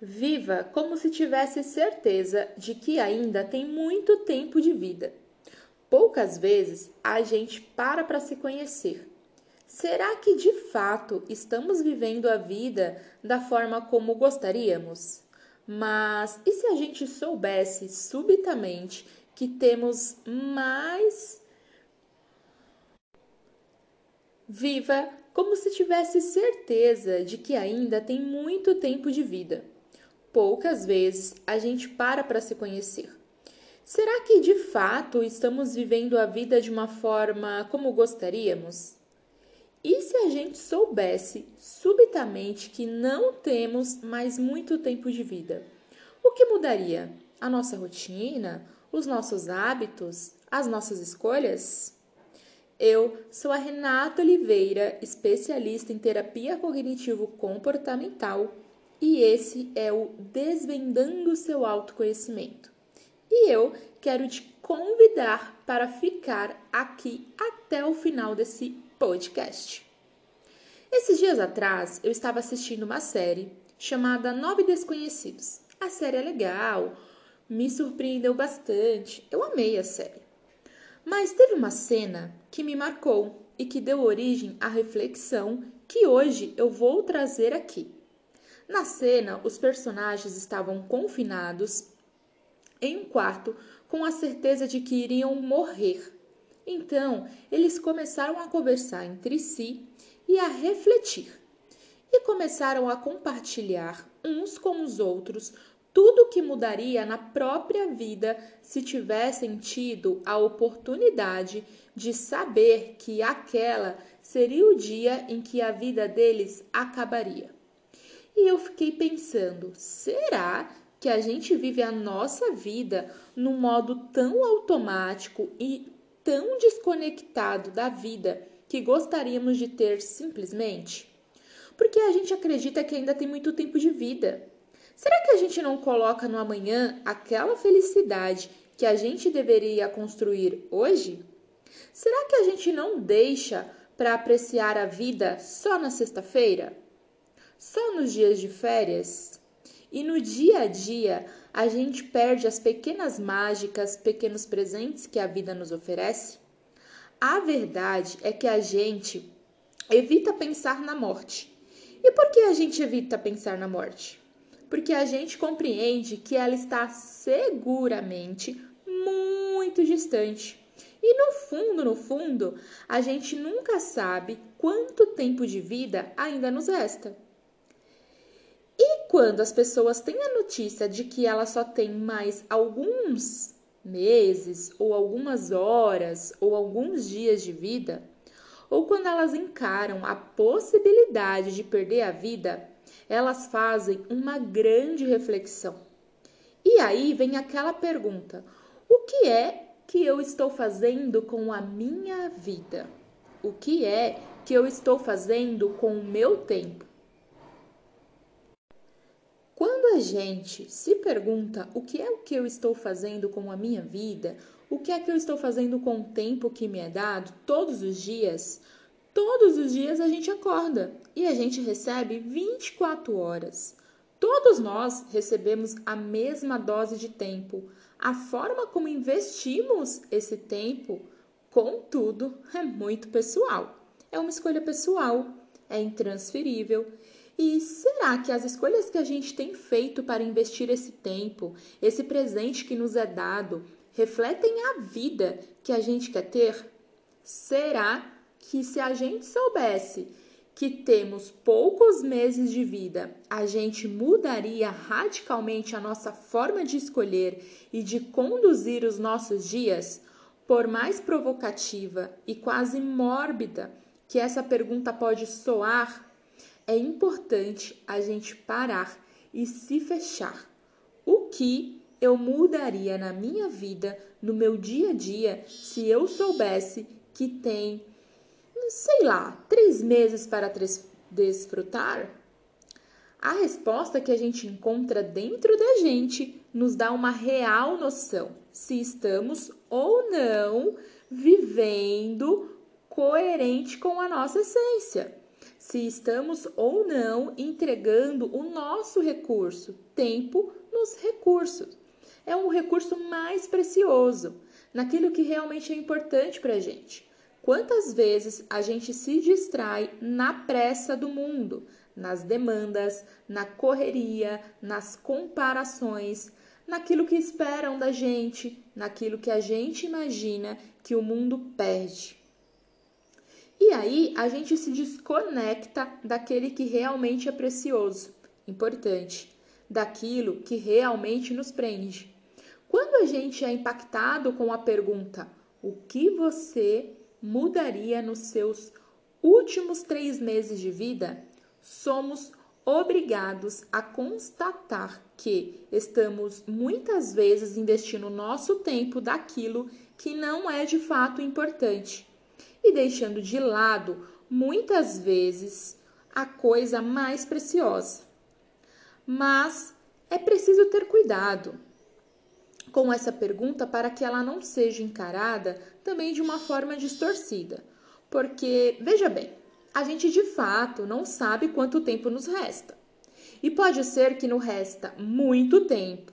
Viva como se tivesse certeza de que ainda tem muito tempo de vida. Poucas vezes a gente para para se conhecer. Será que de fato estamos vivendo a vida da forma como gostaríamos? Mas e se a gente soubesse subitamente que temos mais. Viva como se tivesse certeza de que ainda tem muito tempo de vida. Poucas vezes a gente para para se conhecer. Será que de fato estamos vivendo a vida de uma forma como gostaríamos? E se a gente soubesse subitamente que não temos mais muito tempo de vida? O que mudaria? A nossa rotina? Os nossos hábitos? As nossas escolhas? Eu sou a Renata Oliveira, especialista em terapia cognitivo-comportamental e esse é o Desvendando seu autoconhecimento. E eu quero te convidar para ficar aqui até o final desse podcast. Esses dias atrás eu estava assistindo uma série chamada Nove Desconhecidos. A série é legal, me surpreendeu bastante, eu amei a série. Mas teve uma cena que me marcou e que deu origem à reflexão que hoje eu vou trazer aqui. Na cena, os personagens estavam confinados em um quarto com a certeza de que iriam morrer. Então, eles começaram a conversar entre si e a refletir. E começaram a compartilhar uns com os outros tudo o que mudaria na própria vida se tivessem tido a oportunidade de saber que aquela seria o dia em que a vida deles acabaria. E eu fiquei pensando: será que a gente vive a nossa vida num modo tão automático e tão desconectado da vida que gostaríamos de ter simplesmente? Porque a gente acredita que ainda tem muito tempo de vida. Será que a gente não coloca no amanhã aquela felicidade que a gente deveria construir hoje? Será que a gente não deixa para apreciar a vida só na sexta-feira? Só nos dias de férias? E no dia a dia a gente perde as pequenas mágicas, pequenos presentes que a vida nos oferece? A verdade é que a gente evita pensar na morte. E por que a gente evita pensar na morte? Porque a gente compreende que ela está seguramente muito distante. E no fundo, no fundo, a gente nunca sabe quanto tempo de vida ainda nos resta. Quando as pessoas têm a notícia de que ela só tem mais alguns meses, ou algumas horas, ou alguns dias de vida, ou quando elas encaram a possibilidade de perder a vida, elas fazem uma grande reflexão. E aí vem aquela pergunta: o que é que eu estou fazendo com a minha vida? O que é que eu estou fazendo com o meu tempo? A gente se pergunta o que é o que eu estou fazendo com a minha vida, o que é que eu estou fazendo com o tempo que me é dado todos os dias, todos os dias a gente acorda e a gente recebe 24 horas. Todos nós recebemos a mesma dose de tempo. A forma como investimos esse tempo, contudo, é muito pessoal. É uma escolha pessoal, é intransferível e será que as escolhas que a gente tem feito para investir esse tempo, esse presente que nos é dado, refletem a vida que a gente quer ter? Será que se a gente soubesse que temos poucos meses de vida, a gente mudaria radicalmente a nossa forma de escolher e de conduzir os nossos dias? Por mais provocativa e quase mórbida que essa pergunta pode soar, é importante a gente parar e se fechar. O que eu mudaria na minha vida, no meu dia a dia, se eu soubesse que tem, sei lá, três meses para desfrutar? A resposta que a gente encontra dentro da gente nos dá uma real noção se estamos ou não vivendo coerente com a nossa essência se estamos ou não entregando o nosso recurso, tempo, nos recursos. É um recurso mais precioso, naquilo que realmente é importante para a gente. Quantas vezes a gente se distrai na pressa do mundo, nas demandas, na correria, nas comparações, naquilo que esperam da gente, naquilo que a gente imagina que o mundo perde. E aí a gente se desconecta daquele que realmente é precioso, importante, daquilo que realmente nos prende. Quando a gente é impactado com a pergunta: o que você mudaria nos seus últimos três meses de vida? Somos obrigados a constatar que estamos muitas vezes investindo nosso tempo daquilo que não é de fato importante e deixando de lado muitas vezes a coisa mais preciosa. Mas é preciso ter cuidado com essa pergunta para que ela não seja encarada também de uma forma distorcida. Porque, veja bem, a gente de fato não sabe quanto tempo nos resta. E pode ser que nos resta muito tempo.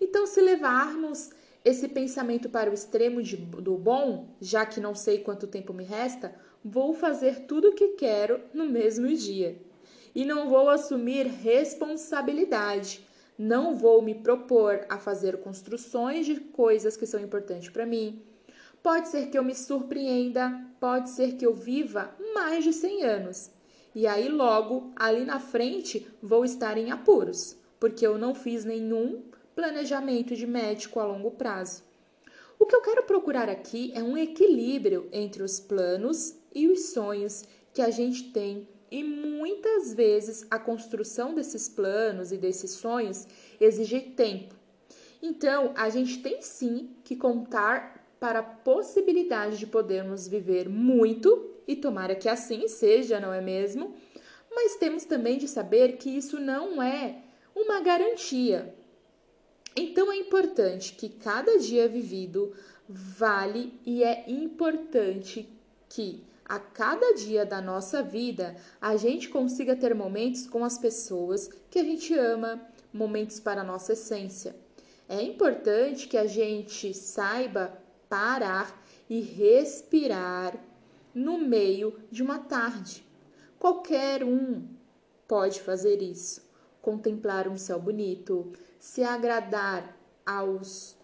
Então, se levarmos esse pensamento para o extremo de, do bom, já que não sei quanto tempo me resta, vou fazer tudo o que quero no mesmo dia. E não vou assumir responsabilidade. Não vou me propor a fazer construções de coisas que são importantes para mim. Pode ser que eu me surpreenda, pode ser que eu viva mais de 100 anos. E aí, logo, ali na frente, vou estar em apuros, porque eu não fiz nenhum planejamento de médico a longo prazo. O que eu quero procurar aqui é um equilíbrio entre os planos e os sonhos que a gente tem e muitas vezes a construção desses planos e desses sonhos exige tempo. Então, a gente tem sim que contar para a possibilidade de podermos viver muito, e tomara que assim seja, não é mesmo? Mas temos também de saber que isso não é uma garantia. Então é importante que cada dia vivido vale e é importante que a cada dia da nossa vida a gente consiga ter momentos com as pessoas que a gente ama, momentos para a nossa essência. É importante que a gente saiba parar e respirar no meio de uma tarde. Qualquer um pode fazer isso. Contemplar um céu bonito, se agradar aos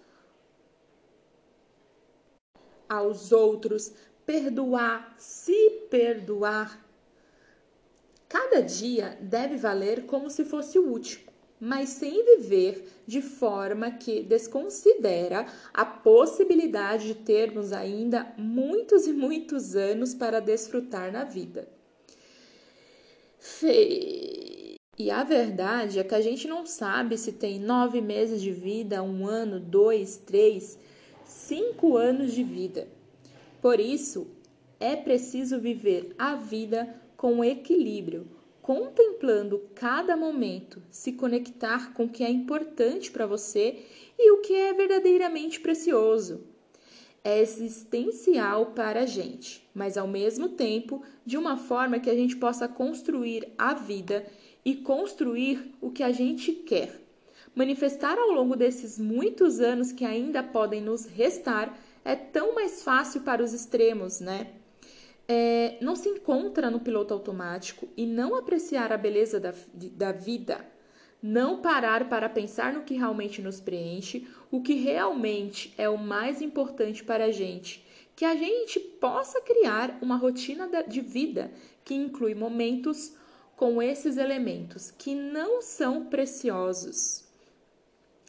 aos outros, perdoar, se perdoar. Cada dia deve valer como se fosse o último, mas sem viver de forma que desconsidera a possibilidade de termos ainda muitos e muitos anos para desfrutar na vida. Fe e a verdade é que a gente não sabe se tem nove meses de vida, um ano, dois, três, cinco anos de vida. Por isso, é preciso viver a vida com equilíbrio, contemplando cada momento, se conectar com o que é importante para você e o que é verdadeiramente precioso. É existencial para a gente, mas ao mesmo tempo de uma forma que a gente possa construir a vida e construir o que a gente quer. Manifestar ao longo desses muitos anos que ainda podem nos restar é tão mais fácil para os extremos, né? É, não se encontra no piloto automático e não apreciar a beleza da, da vida, não parar para pensar no que realmente nos preenche, o que realmente é o mais importante para a gente, que a gente possa criar uma rotina de vida que inclui momentos com esses elementos que não são preciosos.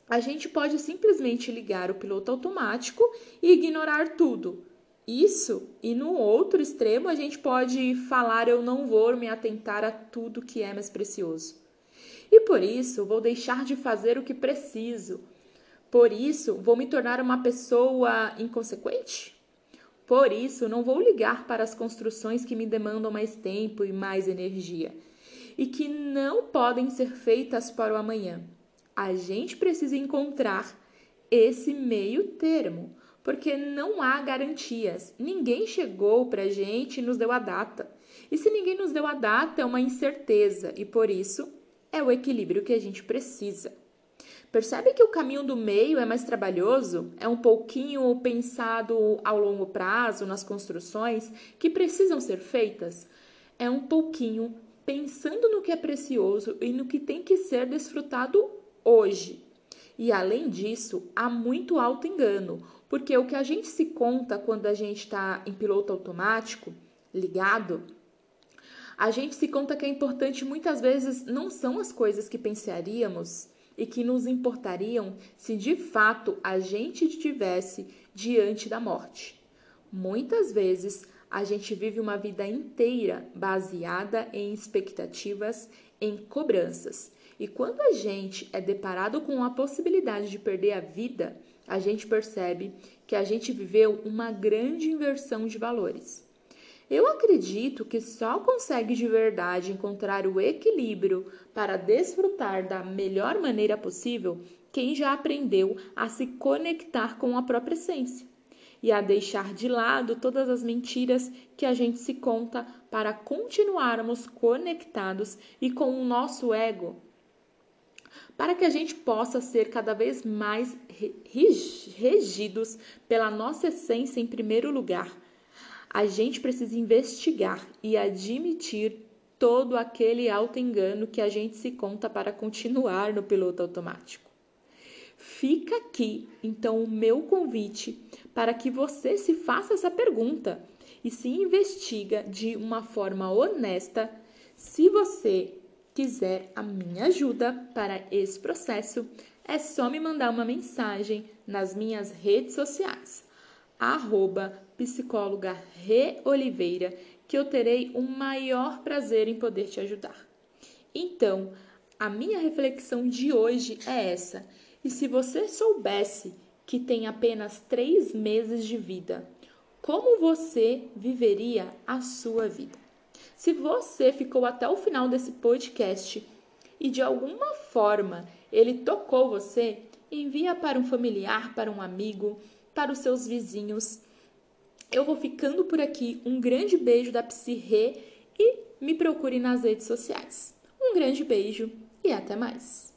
A gente pode simplesmente ligar o piloto automático e ignorar tudo. Isso, e no outro extremo, a gente pode falar: eu não vou me atentar a tudo que é mais precioso. E por isso, vou deixar de fazer o que preciso. Por isso, vou me tornar uma pessoa inconsequente? Por isso, não vou ligar para as construções que me demandam mais tempo e mais energia e que não podem ser feitas para o amanhã. A gente precisa encontrar esse meio termo, porque não há garantias. Ninguém chegou para a gente e nos deu a data. E se ninguém nos deu a data, é uma incerteza e por isso é o equilíbrio que a gente precisa. Percebe que o caminho do meio é mais trabalhoso? É um pouquinho pensado ao longo prazo nas construções que precisam ser feitas? É um pouquinho pensando no que é precioso e no que tem que ser desfrutado hoje. E além disso, há muito alto engano, porque o que a gente se conta quando a gente está em piloto automático, ligado, a gente se conta que é importante muitas vezes não são as coisas que pensaríamos e que nos importariam se de fato a gente estivesse diante da morte. Muitas vezes a gente vive uma vida inteira baseada em expectativas, em cobranças. E quando a gente é deparado com a possibilidade de perder a vida, a gente percebe que a gente viveu uma grande inversão de valores. Eu acredito que só consegue de verdade encontrar o equilíbrio para desfrutar da melhor maneira possível quem já aprendeu a se conectar com a própria essência e a deixar de lado todas as mentiras que a gente se conta para continuarmos conectados e com o nosso ego. Para que a gente possa ser cada vez mais regidos pela nossa essência em primeiro lugar a gente precisa investigar e admitir todo aquele auto-engano que a gente se conta para continuar no piloto automático. Fica aqui, então, o meu convite para que você se faça essa pergunta e se investiga de uma forma honesta. Se você quiser a minha ajuda para esse processo, é só me mandar uma mensagem nas minhas redes sociais arroba psicóloga Oliveira, que eu terei o maior prazer em poder te ajudar. Então, a minha reflexão de hoje é essa. E se você soubesse que tem apenas três meses de vida, como você viveria a sua vida? Se você ficou até o final desse podcast e de alguma forma ele tocou você, envia para um familiar, para um amigo, para os seus vizinhos. Eu vou ficando por aqui. Um grande beijo da Psi Rê e me procure nas redes sociais. Um grande beijo e até mais.